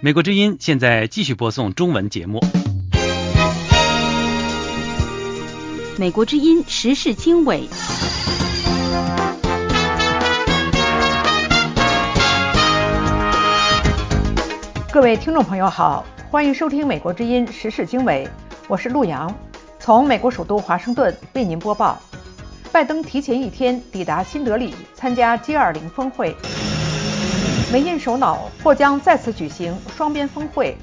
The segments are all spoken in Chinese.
美国之音现在继续播送中文节目。美国之音时事经纬。各位听众朋友好，欢迎收听美国之音时事经纬，我是陆洋，从美国首都华盛顿为您播报。拜登提前一天抵达新德里参加 G20 峰会，美印首脑或将再次举行双边峰会。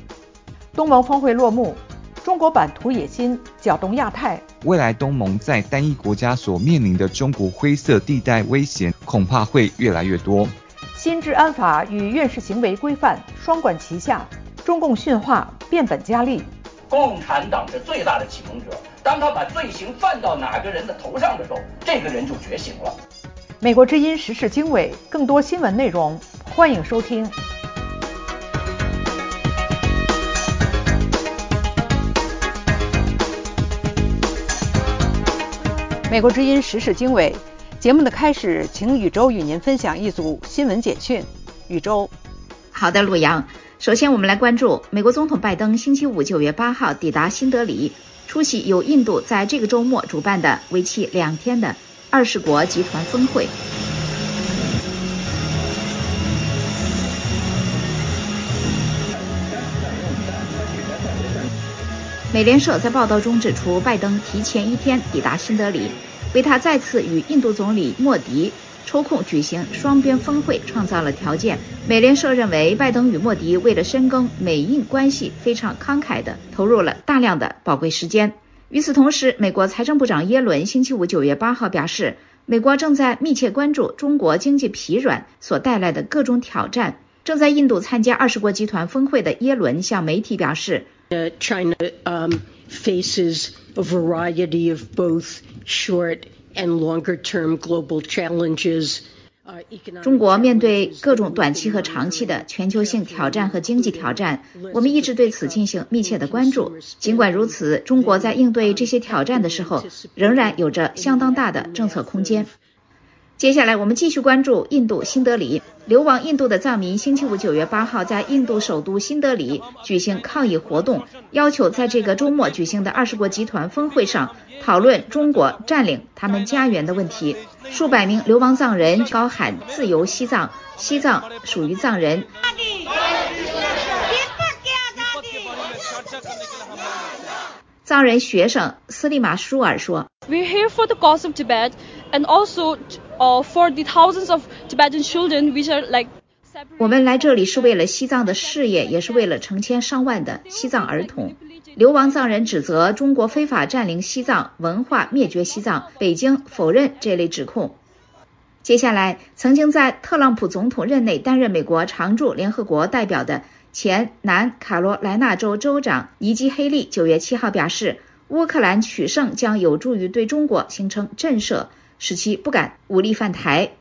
东盟峰会落幕，中国版图野心搅动亚太。未来东盟在单一国家所面临的中国灰色地带危险，恐怕会越来越多。新治安法与院士行为规范双管齐下，中共驯化变本加厉。共产党是最大的启蒙者，当他把罪行犯到哪个人的头上的时候，这个人就觉醒了。美国之音时事经纬，更多新闻内容，欢迎收听。美国之音时事经纬。节目的开始，请宇宙与您分享一组新闻简讯。宇宙，好的，陆阳。首先，我们来关注美国总统拜登星期五九月八号抵达新德里，出席由印度在这个周末主办的为期两天的二十国集团峰会。美联社在报道中指出，拜登提前一天抵达新德里。为他再次与印度总理莫迪抽空举行双边峰会创造了条件。美联社认为，拜登与莫迪为了深耕美印关系，非常慷慨地投入了大量的宝贵时间。与此同时，美国财政部长耶伦星期五九月八号表示，美国正在密切关注中国经济疲软所带来的各种挑战。正在印度参加二十国集团峰会的耶伦向媒体表示：“China faces a variety of both。” short and longer term global challenges. 中国面对各种短期和长期的全球性挑战和经济挑战，我们一直对此进行密切的关注。尽管如此，中国在应对这些挑战的时候，仍然有着相当大的政策空间。接下来，我们继续关注印度新德里。流亡印度的藏民星期五九月八号在印度首都新德里举行抗议活动，要求在这个周末举行的二十国集团峰会上讨论中国占领他们家园的问题。数百名流亡藏人高喊“自由西藏，西藏属于藏人”。藏人学生斯利马舒尔说：“We're here for the cause of Tibet and also.” for the thousands of Tibetan children, which are like 我们来这里是为了西藏的事业，也是为了成千上万的西藏儿童。流亡藏人指责中国非法占领西藏、文化灭绝西藏，北京否认这类指控。接下来，曾经在特朗普总统任内担任美国常驻联合国代表的前南卡罗来纳州州长尼基·黑利九月七号表示，乌克兰取胜将有助于对中国形成震慑。使其不敢武力犯台。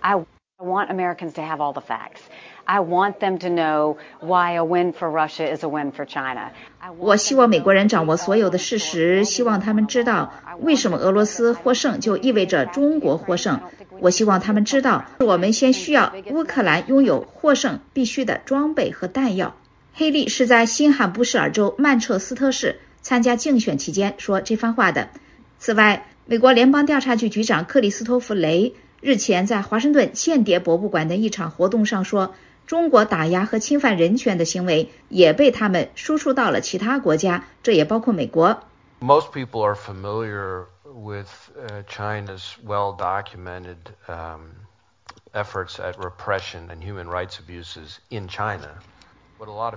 I want Americans to have all the facts. I want them to know why a win for Russia is a win for China. 我希望美国人掌握所有的事实，希望他们知道为什么俄罗斯获胜就意味着中国获胜。我希望他们知道，我们先需要乌克兰拥有获胜必须的装备和弹药。黑利是在新罕布什尔州曼彻斯特市参加竞选期间说这番话的。此外，美国联邦调查局局长克里斯托弗雷日前在华盛顿间谍博物馆的一场活动上说，中国打压和侵犯人权的行为也被他们输出到了其他国家，这也包括美国。Most people are familiar with China's well-documented efforts at repression and human rights abuses in China.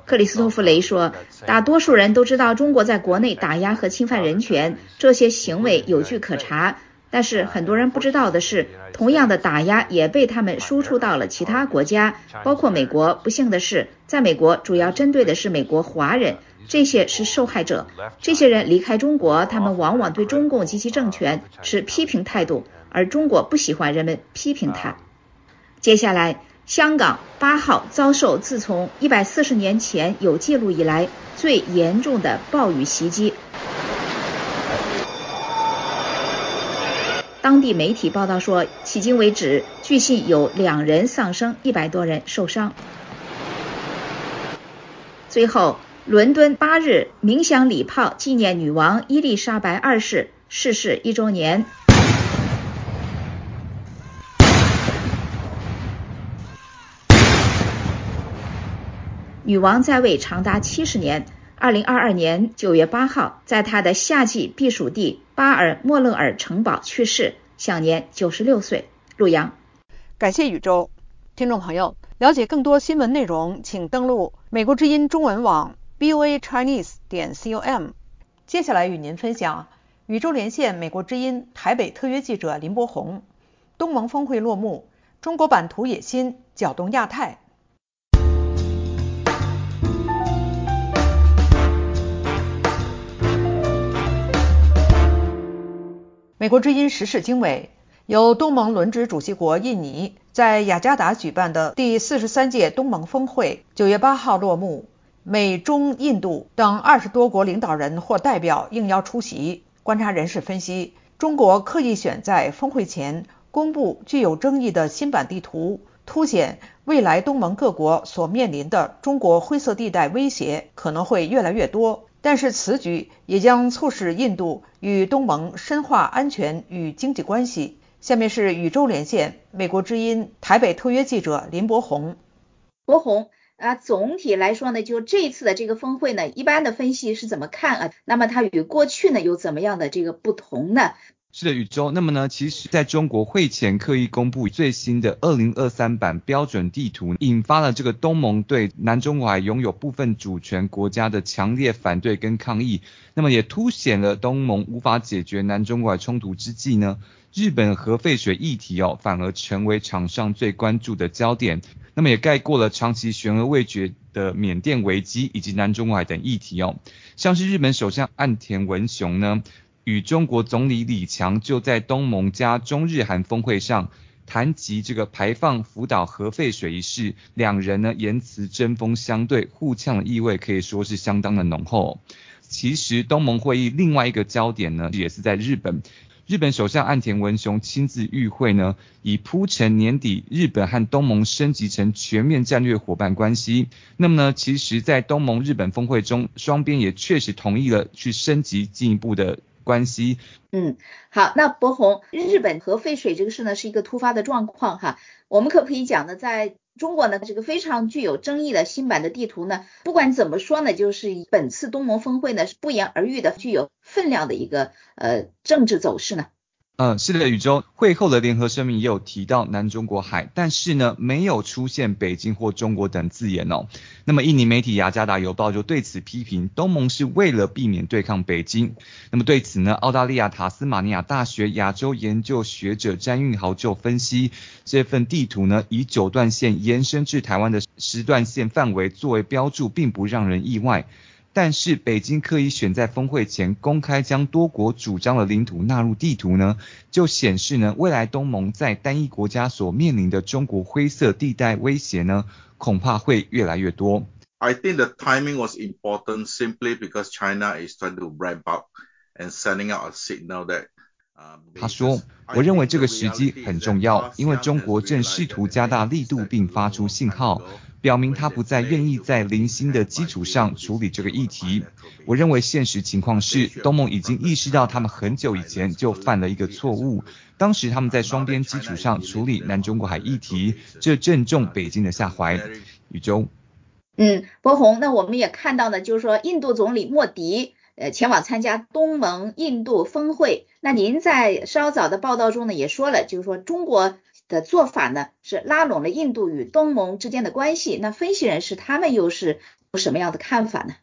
克里斯托弗雷说：“大多数人都知道中国在国内打压和侵犯人权，这些行为有据可查。但是很多人不知道的是，同样的打压也被他们输出到了其他国家，包括美国。不幸的是，在美国主要针对的是美国华人，这些是受害者。这些人离开中国，他们往往对中共及其政权持批评态度，而中国不喜欢人们批评他。接下来。”香港八号遭受自从一百四十年前有记录以来最严重的暴雨袭击。当地媒体报道说，迄今为止，据信有两人丧生，一百多人受伤。最后，伦敦八日鸣响礼炮，纪念女王伊丽莎白二世逝世一周年。女王在位长达七十年。二零二二年九月八号，在她的夏季避暑地巴尔莫勒尔城堡去世，享年九十六岁。陆阳，感谢宇宙听众朋友，了解更多新闻内容，请登录美国之音中文网 b o a chinese 点 c o m。接下来与您分享宇宙连线美国之音台北特约记者林博宏。东盟峰会落幕，中国版图野心搅动亚太。美国之音时事经纬，由东盟轮值主席国印尼在雅加达举办的第四十三届东盟峰会，九月八号落幕。美、中、印度等二十多国领导人或代表应邀出席。观察人士分析，中国刻意选在峰会前公布具有争议的新版地图，凸显未来东盟各国所面临的中国灰色地带威胁可能会越来越多。但是此举也将促使印度与东盟深化安全与经济关系。下面是宇宙连线美国之音台北特约记者林博宏。博宏啊，总体来说呢，就这次的这个峰会呢，一般的分析是怎么看啊？那么它与过去呢有怎么样的这个不同呢？是的，宇宙。那么呢，其实在中国会前刻意公布最新的二零二三版标准地图，引发了这个东盟对南中国海拥有部分主权国家的强烈反对跟抗议。那么也凸显了东盟无法解决南中国海冲突之际呢，日本核废水议题哦，反而成为场上最关注的焦点。那么也盖过了长期悬而未决的缅甸危机以及南中国海等议题哦。像是日本首相岸田文雄呢。与中国总理李强就在东盟加中日韩峰会上谈及这个排放福岛核废水一事，两人呢言辞针锋相对，互呛的意味可以说是相当的浓厚。其实东盟会议另外一个焦点呢，也是在日本。日本首相岸田文雄亲自与会呢，以铺陈年底日本和东盟升级成全面战略伙伴关系。那么呢，其实，在东盟日本峰会中，双边也确实同意了去升级进一步的。关系，嗯，好，那博宏，日本核废水这个事呢是一个突发的状况哈，我们可不可以讲呢，在中国呢这个非常具有争议的新版的地图呢，不管怎么说呢，就是本次东盟峰会呢是不言而喻的具有分量的一个呃政治走势呢？嗯，是的，宇宙会后的联合声明也有提到南中国海，但是呢，没有出现北京或中国等字眼哦。那么印尼媒体雅加达邮报就对此批评，东盟是为了避免对抗北京。那么对此呢，澳大利亚塔斯马尼亚大学亚洲研究学者詹运豪就分析，这份地图呢，以九段线延伸至台湾的十段线范围作为标注，并不让人意外。但是北京刻意选在峰会前公开将多国主张的领土纳入地图呢，就显示呢未来东盟在单一国家所面临的中国灰色地带威胁呢，恐怕会越来越多。I think the timing was important simply because China is trying to ramp up and sending out a signal that. 他说：“我认为这个时机很重要，因为中国正试图加大力度并发出信号。”表明他不再愿意在零星的基础上处理这个议题。我认为现实情况是，东盟已经意识到他们很久以前就犯了一个错误。当时他们在双边基础上处理南中国海议题，这正中北京的下怀。宇宙，嗯，博宏，那我们也看到呢，就是说印度总理莫迪呃前往参加东盟印度峰会。那您在稍早的报道中呢也说了，就是说中国。的做法呢，是拉拢了印度与东盟之间的关系。那分析人士他们又是有什么样的看法呢？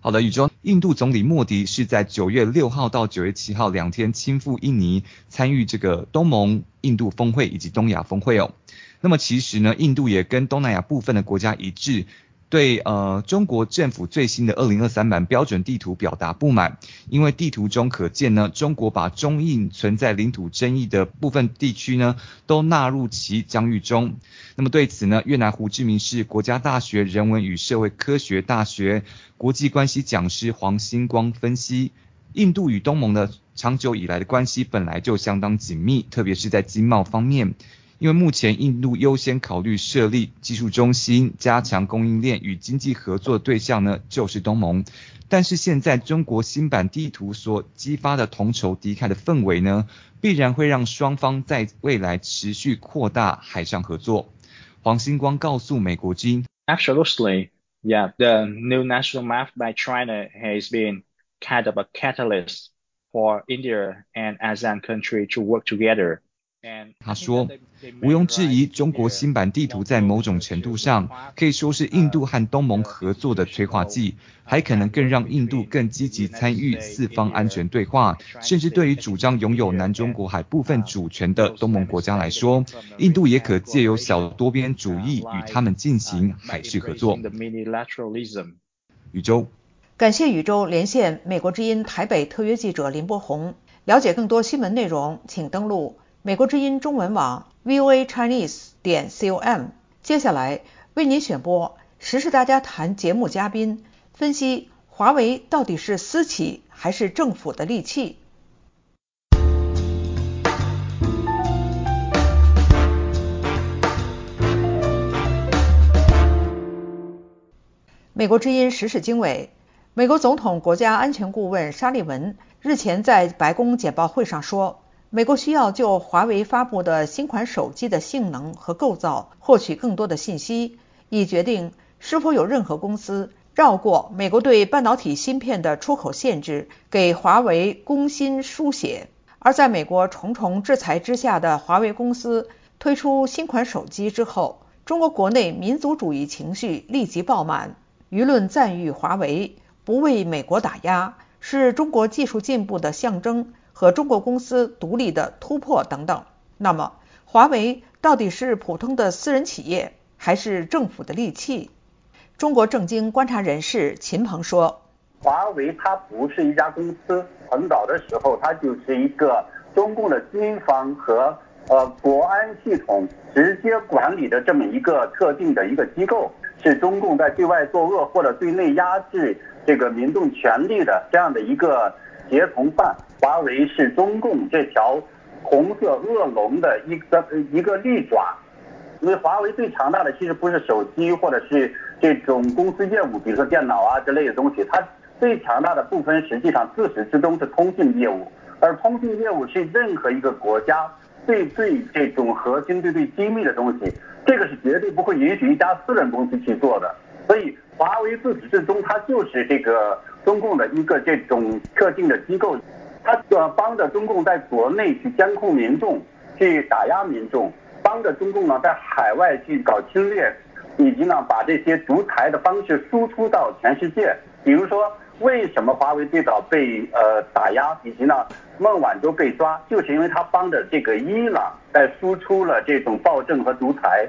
好的，宇宙，印度总理莫迪是在九月六号到九月七号两天亲赴印尼，参与这个东盟印度峰会以及东亚峰会哦。那么其实呢，印度也跟东南亚部分的国家一致。对呃中国政府最新的二零二三版标准地图表达不满，因为地图中可见呢，中国把中印存在领土争议的部分地区呢，都纳入其疆域中。那么对此呢，越南胡志明市国家大学人文与社会科学大学国际关系讲师黄星光分析，印度与东盟的长久以来的关系本来就相当紧密，特别是在经贸方面。因为目前印度优先考虑设立技术中心、加强供应链与经济合作对象呢，就是东盟。但是现在中国新版地图所激发的同仇敌忾的氛围呢，必然会让双方在未来持续扩大海上合作。黄星光告诉美国之音：“Absolutely, yeah. The new national map by China has been kind of a catalyst for India and ASEAN country to work together.” 他说：“毋庸置疑，中国新版地图在某种程度上可以说是印度和东盟合作的催化剂，还可能更让印度更积极参与四方安全对话。甚至对于主张拥有南中国海部分主权的东盟国家来说，印度也可借由小多边主义与他们进行海事合作。”宇宙，感谢宇宙连线美国之音台北特约记者林波宏。了解更多新闻内容，请登录。美国之音中文网 VOA Chinese 点 com，接下来为您选播《时事大家谈》节目嘉宾分析：华为到底是私企还是政府的利器？美国之音时事经纬，美国总统国家安全顾问沙利文日前在白宫简报会上说。美国需要就华为发布的新款手机的性能和构造获取更多的信息，以决定是否有任何公司绕过美国对半导体芯片的出口限制，给华为攻心输血。而在美国重重制裁之下的华为公司推出新款手机之后，中国国内民族主义情绪立即爆满，舆论赞誉华为不为美国打压，是中国技术进步的象征。和中国公司独立的突破等等。那么，华为到底是普通的私人企业，还是政府的利器？中国政经观察人士秦鹏说：“华为它不是一家公司，很早的时候它就是一个中共的军方和呃国安系统直接管理的这么一个特定的一个机构，是中共在对外作恶或者对内压制这个民众权利的这样的一个协同犯。”华为是中共这条红色恶龙的一个一个利爪，因为华为最强大的其实不是手机或者是这种公司业务，比如说电脑啊之类的东西，它最强大的部分实际上自始至终是通信业务，而通信业务是任何一个国家最最这种核心、最最机密的东西，这个是绝对不会允许一家私人公司去做的，所以华为自始至终它就是这个中共的一个这种特定的机构。他呃帮着中共在国内去监控民众，去打压民众，帮着中共呢在海外去搞侵略，以及呢把这些独裁的方式输出到全世界。比如说，为什么华为最早被呃打压，以及呢孟晚舟被抓，就是因为他帮着这个伊朗在输出了这种暴政和独裁。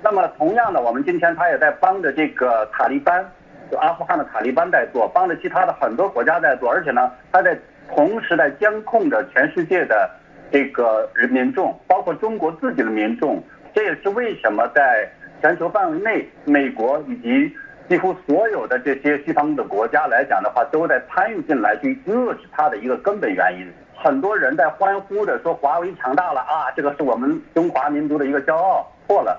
那么同样的，我们今天他也在帮着这个塔利班，就阿富汗的塔利班在做，帮着其他的很多国家在做，而且呢他在。同时在监控着全世界的这个人民众，包括中国自己的民众。这也是为什么在全球范围内，美国以及几乎所有的这些西方的国家来讲的话，都在参与进来去遏制它的一个根本原因。很多人在欢呼着说华为强大了啊，这个是我们中华民族的一个骄傲。错了，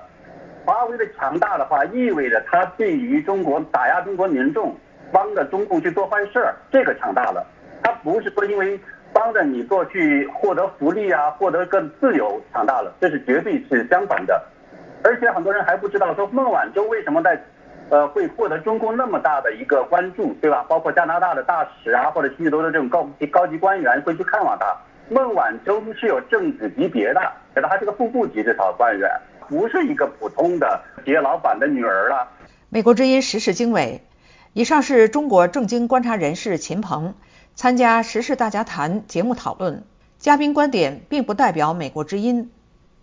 华为的强大的话，意味着它对于中国打压中国民众，帮着中共去做坏事儿，这个强大了。他不是说因为帮着你做去获得福利啊，获得更自由强大了，这是绝对是相反的。而且很多人还不知道说孟晚舟为什么在呃会获得中共那么大的一个关注，对吧？包括加拿大的大使啊，或者许多的这种高级高级官员会去看望他。孟晚舟是有政治级别的，觉得他是个副部级这套官员，不是一个普通的企业老板的女儿了。美国之音时事经纬，以上是中国正经观察人士秦鹏。参加《时事大家谈》节目讨论，嘉宾观点并不代表美国之音。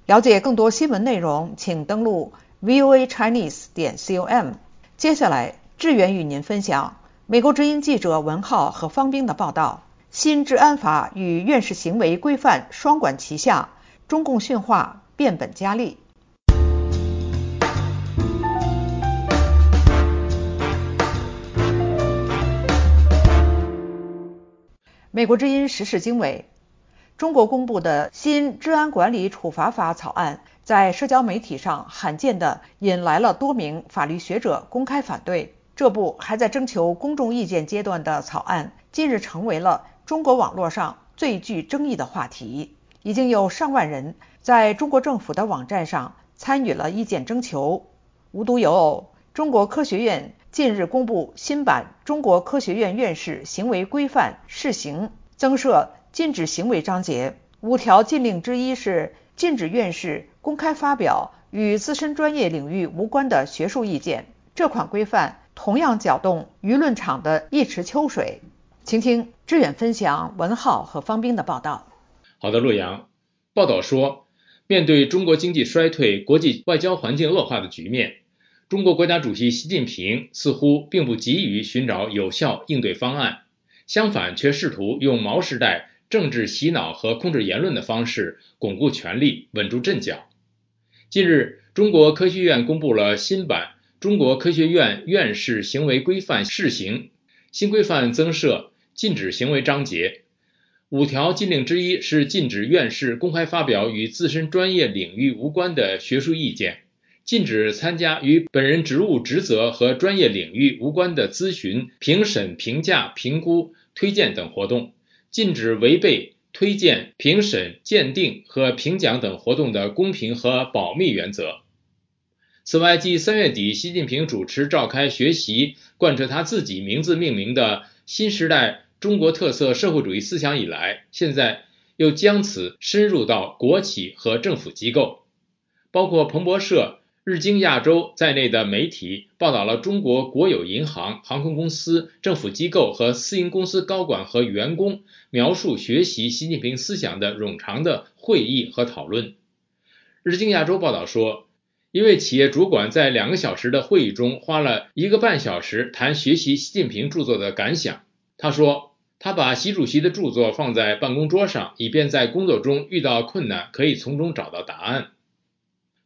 了解更多新闻内容，请登录 VOA Chinese 点 com。接下来，志远与您分享美国之音记者文浩和方冰的报道：新治安法与院士行为规范双管齐下，中共训话变本加厉。美国之音时事经纬：中国公布的新治安管理处罚法草案，在社交媒体上罕见地引来了多名法律学者公开反对。这部还在征求公众意见阶段的草案，近日成为了中国网络上最具争议的话题。已经有上万人在中国政府的网站上参与了意见征求。无独有偶，中国科学院近日公布新版《中国科学院院士行为规范（试行）》，增设禁止行为章节。五条禁令之一是禁止院士公开发表与自身专业领域无关的学术意见。这款规范。同样搅动舆论场的一池秋水。请听志远分享文浩和方斌的报道。好的，洛阳报道说，面对中国经济衰退、国际外交环境恶化的局面，中国国家主席习近平似乎并不急于寻找有效应对方案，相反，却试图用毛时代政治洗脑和控制言论的方式巩固权力、稳住阵脚。近日，中国科学院公布了新版。中国科学院院士行为规范试行新规范增设禁止行为章节，五条禁令之一是禁止院士公开发表与自身专业领域无关的学术意见，禁止参加与本人职务职责和专业领域无关的咨询、评审、评价、评估、推荐等活动，禁止违背推荐、评审、鉴定和评奖等活动的公平和保密原则。此外，继三月底习近平主持召开学习贯彻他自己名字命名的新时代中国特色社会主义思想以来，现在又将此深入到国企和政府机构，包括彭博社、日经亚洲在内的媒体报道了中国国有银行、航空公司、政府机构和私营公司高管和员工描述学习习近平思想的冗长的会议和讨论。日经亚洲报道说。一位企业主管在两个小时的会议中花了一个半小时谈学习习近平著作的感想。他说：“他把习主席的著作放在办公桌上，以便在工作中遇到困难可以从中找到答案。”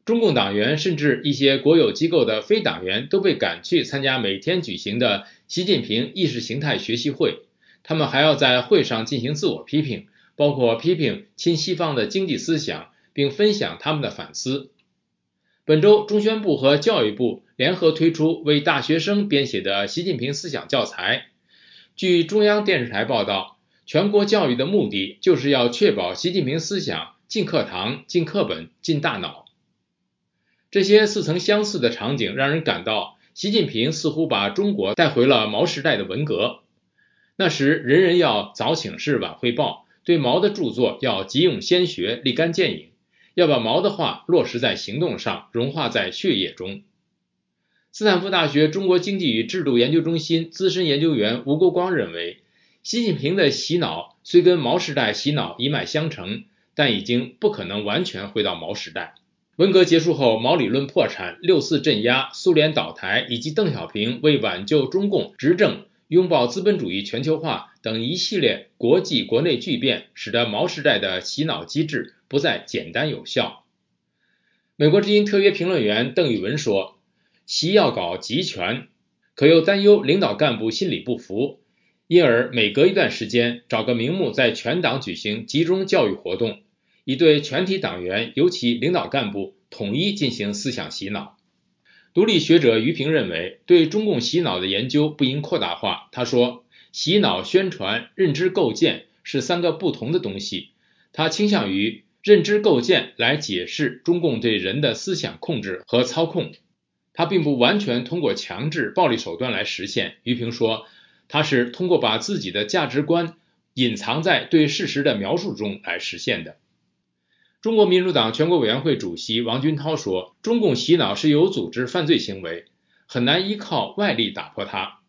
中共党员甚至一些国有机构的非党员都被赶去参加每天举行的习近平意识形态学习会，他们还要在会上进行自我批评，包括批评亲西方的经济思想，并分享他们的反思。本周，中宣部和教育部联合推出为大学生编写的习近平思想教材。据中央电视台报道，全国教育的目的就是要确保习近平思想进课堂、进课本、进大脑。这些似曾相似的场景让人感到，习近平似乎把中国带回了毛时代的文革。那时，人人要早请示晚汇报，对毛的著作要急用先学、立竿见影。要把毛的话落实在行动上，融化在血液中。斯坦福大学中国经济与制度研究中心资深研究员吴国光认为，习近平的洗脑虽跟毛时代洗脑一脉相承，但已经不可能完全回到毛时代。文革结束后，毛理论破产，六四镇压，苏联倒台，以及邓小平为挽救中共执政、拥抱资本主义全球化等一系列国际国内巨变，使得毛时代的洗脑机制。不再简单有效。美国之音特约评论员邓宇文说：“习要搞集权，可又担忧领导干部心里不服，因而每隔一段时间找个名目在全党举行集中教育活动，以对全体党员，尤其领导干部统一进行思想洗脑。”独立学者于平认为，对中共洗脑的研究不应扩大化。他说：“洗脑、宣传、认知构建是三个不同的东西。”他倾向于。认知构建来解释中共对人的思想控制和操控，它并不完全通过强制暴力手段来实现。于平说，他是通过把自己的价值观隐藏在对事实的描述中来实现的。中国民主党全国委员会主席王军涛说，中共洗脑是有组织犯罪行为，很难依靠外力打破它。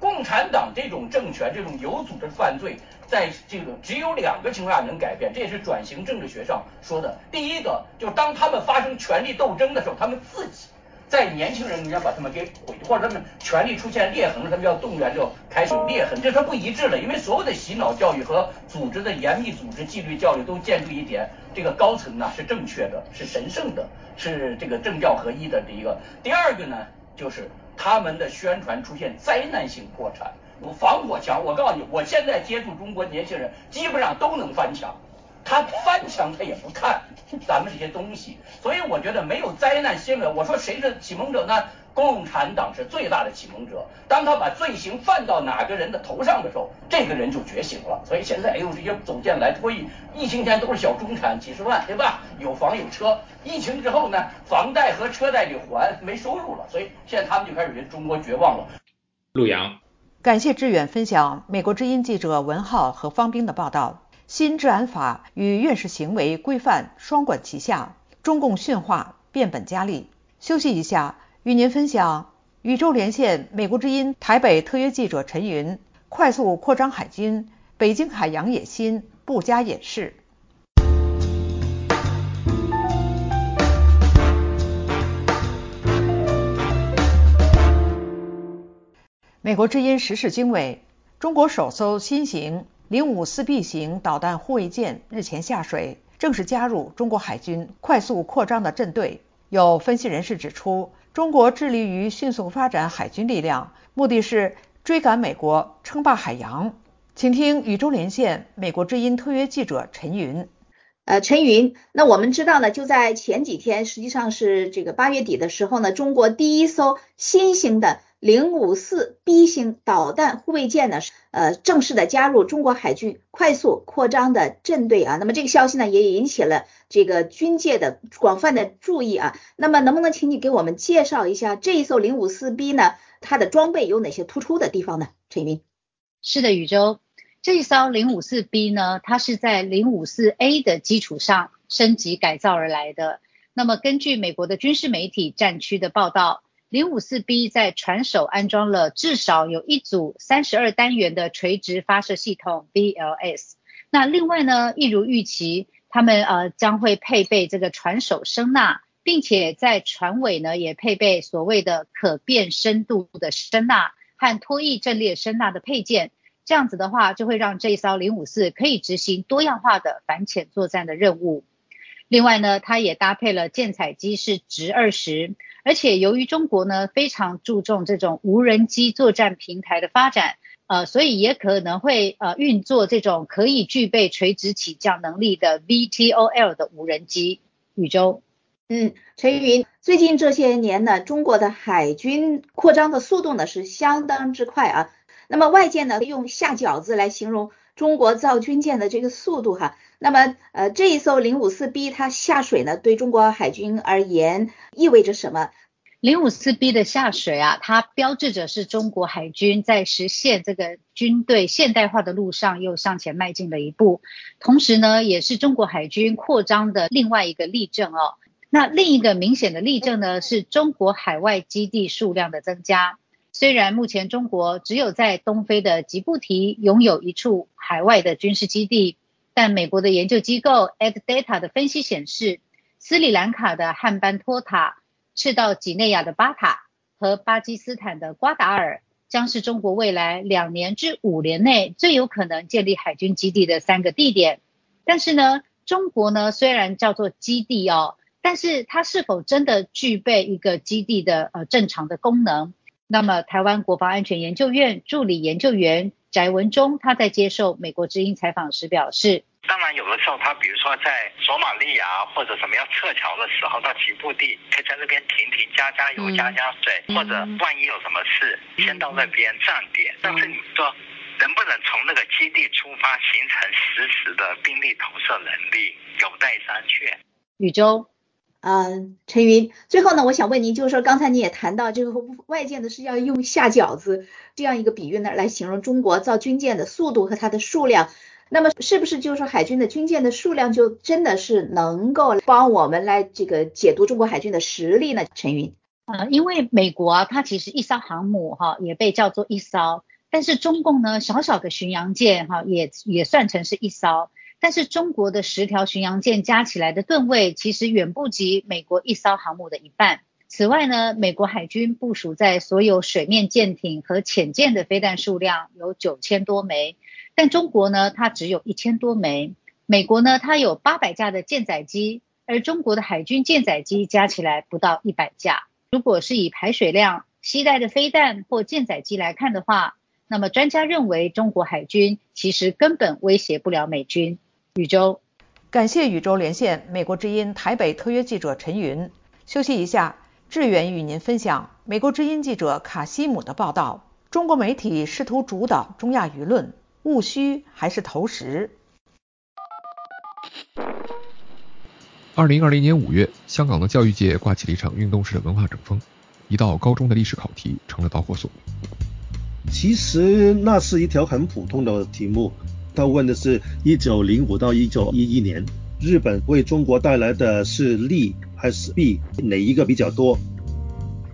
共产党这种政权，这种有组织犯罪。在这个只有两个情况下能改变，这也是转型政治学上说的。第一个就是当他们发生权力斗争的时候，他们自己在年轻人中间把他们给毁，或者他们权力出现裂痕了，他们要动员就开始有裂痕，这是不一致的。因为所有的洗脑教育和组织的严密组织纪律教育都建立一点，这个高层呢是正确的，是神圣的，是这个政教合一的。第一个，第二个呢就是他们的宣传出现灾难性破产。防火墙，我告诉你，我现在接触中国年轻人，基本上都能翻墙。他翻墙他也不看咱们这些东西，所以我觉得没有灾难新闻。我说谁是启蒙者呢？共产党是最大的启蒙者。当他把罪行犯到哪个人的头上的时候，这个人就觉醒了。所以现在哎呦，这些走进来脱衣，疫情前都是小中产，几十万，对吧？有房有车。疫情之后呢，房贷和车贷得还，没收入了，所以现在他们就开始觉得中国绝望了。陆阳，感谢志远分享美国之音记者文浩和方斌的报道。新治安法与院士行为规范双管齐下，中共驯化变本加厉。休息一下，与您分享宇宙连线美国之音台北特约记者陈云快速扩张海军，北京海洋野心不加掩饰。美国之音时事经纬，中国首艘新型。零五四 B 型导弹护卫舰日前下水，正式加入中国海军快速扩张的阵队。有分析人士指出，中国致力于迅速发展海军力量，目的是追赶美国，称霸海洋。请听宇宙连线美国之音特约记者陈云。呃，陈云，那我们知道呢，就在前几天，实际上是这个八月底的时候呢，中国第一艘新型的。零五四 B 型导弹护卫舰呢，呃，正式的加入中国海军快速扩张的阵队啊。那么这个消息呢，也引起了这个军界的广泛的注意啊。那么能不能请你给我们介绍一下这一艘零五四 B 呢？它的装备有哪些突出的地方呢？陈云，是的，宇宙这一艘零五四 B 呢，它是在零五四 A 的基础上升级改造而来的。那么根据美国的军事媒体战区的报道。零五四 B 在船首安装了至少有一组三十二单元的垂直发射系统 BLS。那另外呢，一如预期，他们呃将会配备这个船首声呐，并且在船尾呢也配备所谓的可变深度的声呐和脱翼阵列声呐的配件。这样子的话，就会让这一艘零五四可以执行多样化的反潜作战的任务。另外呢，它也搭配了舰载机是直二十，而且由于中国呢非常注重这种无人机作战平台的发展，呃，所以也可能会呃运作这种可以具备垂直起降能力的 VTOL 的无人机。宇宙，嗯，陈云，最近这些年呢，中国的海军扩张的速度呢是相当之快啊。那么外界呢用下饺子来形容中国造军舰的这个速度哈。那么，呃，这一艘零五四 B 它下水呢，对中国海军而言意味着什么？零五四 B 的下水啊，它标志着是中国海军在实现这个军队现代化的路上又向前迈进了一步，同时呢，也是中国海军扩张的另外一个例证哦。那另一个明显的例证呢，是中国海外基地数量的增加。虽然目前中国只有在东非的吉布提拥有一处海外的军事基地。但美国的研究机构 AdData 的分析显示，斯里兰卡的汉班托塔、赤道几内亚的巴塔和巴基斯坦的瓜达尔将是中国未来两年至五年内最有可能建立海军基地的三个地点。但是呢，中国呢虽然叫做基地哦，但是它是否真的具备一个基地的呃正常的功能？那么，台湾国防安全研究院助理研究员。翟文忠他在接受美国之音采访时表示：“当然，有的时候他比如说在索马利亚或者什么要撤侨的时候，到起步地可以在那边停停加加油加加水，或者万一有什么事，先到那边站点。但是你说能不能从那个基地出发，形成实时的兵力投射能力，有待商榷。”宇宙。嗯，陈云，最后呢，我想问您，就是说刚才你也谈到这个外界呢是要用下饺子这样一个比喻呢来形容中国造军舰的速度和它的数量，那么是不是就是说海军的军舰的数量就真的是能够帮我们来这个解读中国海军的实力呢？陈云，呃，因为美国啊，它其实一艘航母哈也被叫做一艘，但是中共呢小小的巡洋舰哈也也算成是一艘。但是中国的十条巡洋舰加起来的吨位，其实远不及美国一艘航母的一半。此外呢，美国海军部署在所有水面舰艇和潜舰的飞弹数量有九千多枚，但中国呢，它只有一千多枚。美国呢，它有八百架的舰载机，而中国的海军舰载机加起来不到一百架。如果是以排水量、携带的飞弹或舰载机来看的话，那么专家认为，中国海军其实根本威胁不了美军。宇宙，感谢宇宙连线美国之音台北特约记者陈云。休息一下，志远与您分享美国之音记者卡西姆的报道：中国媒体试图主导中亚舆论，务虚还是投实？二零二零年五月，香港的教育界刮起了一场运动式的文化整风，一道高中的历史考题成了导火索。其实那是一条很普通的题目，他问的是一九零五到一九一一年，日本为中国带来的是利还是弊，哪一个比较多？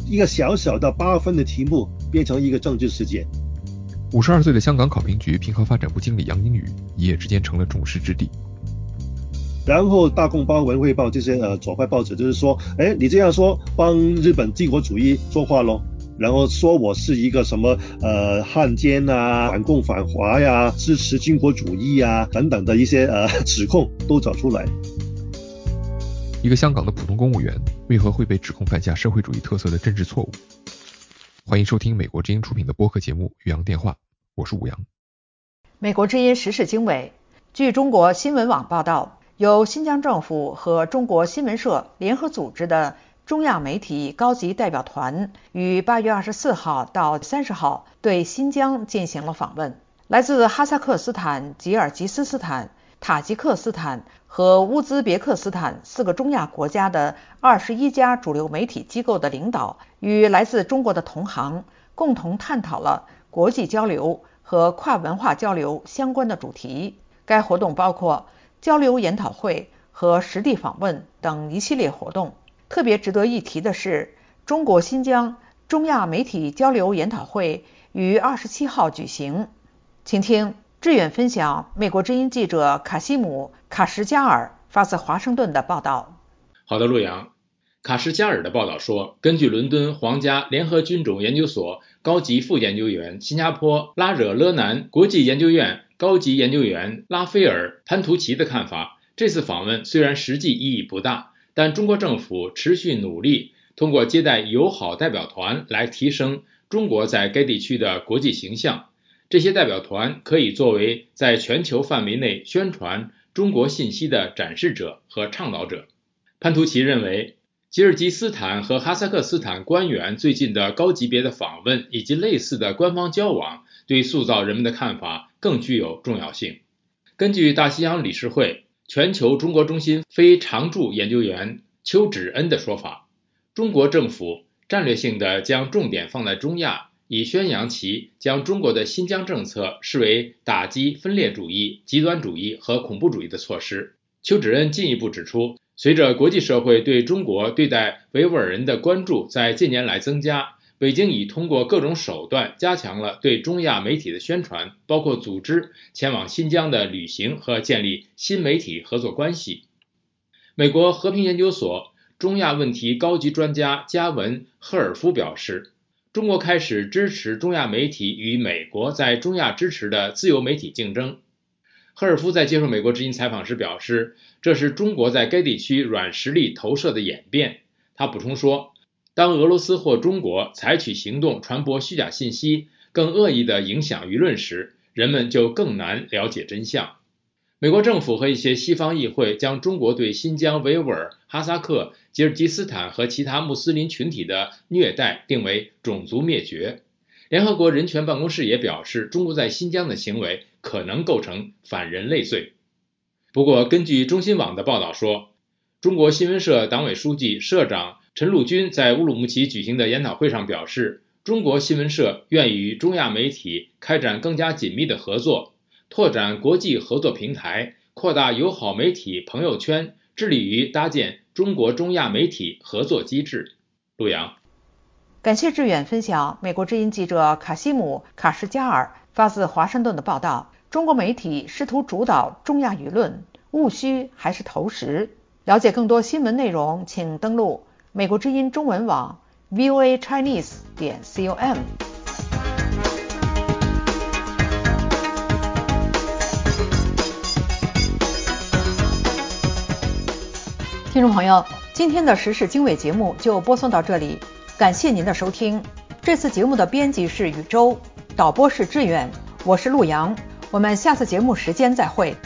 一个小小的八分的题目变成一个政治事件。五十二岁的香港考评局平衡发展部经理杨英宇一夜之间成了众矢之的。然后大公报、文汇报这些呃左派报纸就是说，哎，你这样说帮日本帝国主义说话喽，然后说我是一个什么呃汉奸啊、反共反华呀、支持军国主义啊等等的一些呃 指控都找出来。一个香港的普通公务员为何会被指控犯下社会主义特色的政治错误？欢迎收听美国之音出品的播客节目《岳阳电话》，我是武阳。美国之音时事经纬，据中国新闻网报道。由新疆政府和中国新闻社联合组织的中亚媒体高级代表团于八月二十四号到三十号对新疆进行了访问。来自哈萨克斯坦、吉尔吉斯斯坦、塔吉克斯坦和乌兹别克斯坦四个中亚国家的二十一家主流媒体机构的领导与来自中国的同行共同探讨了国际交流和跨文化交流相关的主题。该活动包括。交流研讨会和实地访问等一系列活动。特别值得一提的是，中国新疆中亚媒体交流研讨会于二十七号举行。请听志远分享美国之音记者卡西姆·卡什加尔发自华盛顿的报道。好的，陆阳。卡什加尔的报道说，根据伦敦皇家联合军种研究所高级副研究员、新加坡拉惹勒南国际研究院。高级研究员拉斐尔·潘图奇的看法：这次访问虽然实际意义不大，但中国政府持续努力通过接待友好代表团来提升中国在该地区的国际形象。这些代表团可以作为在全球范围内宣传中国信息的展示者和倡导者。潘图奇认为，吉尔吉斯坦和哈萨克斯坦官员最近的高级别的访问以及类似的官方交往，对塑造人们的看法。更具有重要性。根据大西洋理事会全球中国中心非常驻研究员邱芷恩的说法，中国政府战略性的将重点放在中亚，以宣扬其将中国的新疆政策视为打击分裂主义、极端主义和恐怖主义的措施。邱芷恩进一步指出，随着国际社会对中国对待维吾尔人的关注在近年来增加。北京已通过各种手段加强了对中亚媒体的宣传，包括组织前往新疆的旅行和建立新媒体合作关系。美国和平研究所中亚问题高级专家加文·赫尔夫表示，中国开始支持中亚媒体与美国在中亚支持的自由媒体竞争。赫尔夫在接受美国之音采访时表示，这是中国在该地区软实力投射的演变。他补充说。当俄罗斯或中国采取行动传播虚假信息，更恶意地影响舆论时，人们就更难了解真相。美国政府和一些西方议会将中国对新疆维吾尔、哈萨克、吉尔吉斯坦和其他穆斯林群体的虐待定为种族灭绝。联合国人权办公室也表示，中国在新疆的行为可能构成反人类罪。不过，根据中新网的报道说，中国新闻社党委书记、社长。陈陆军在乌鲁木齐举行的研讨会上表示，中国新闻社愿与中亚媒体开展更加紧密的合作，拓展国际合作平台，扩大友好媒体朋友圈，致力于搭建中国中亚媒体合作机制。陆阳，感谢志远分享美国之音记者卡西姆·卡什加尔发自华盛顿的报道：中国媒体试图主导中亚舆论，务虚还是投实？了解更多新闻内容，请登录。美国之音中文网 voa chinese 点 com。听众朋友，今天的时事经纬节目就播送到这里，感谢您的收听。这次节目的编辑是宇宙，导播是志远，我是陆阳。我们下次节目时间再会。